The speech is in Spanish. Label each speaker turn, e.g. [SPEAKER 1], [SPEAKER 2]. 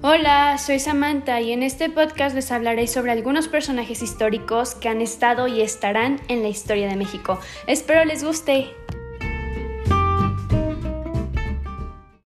[SPEAKER 1] Hola, soy Samantha y en este podcast les hablaré sobre algunos personajes históricos que han estado y estarán en la historia de México. Espero les guste.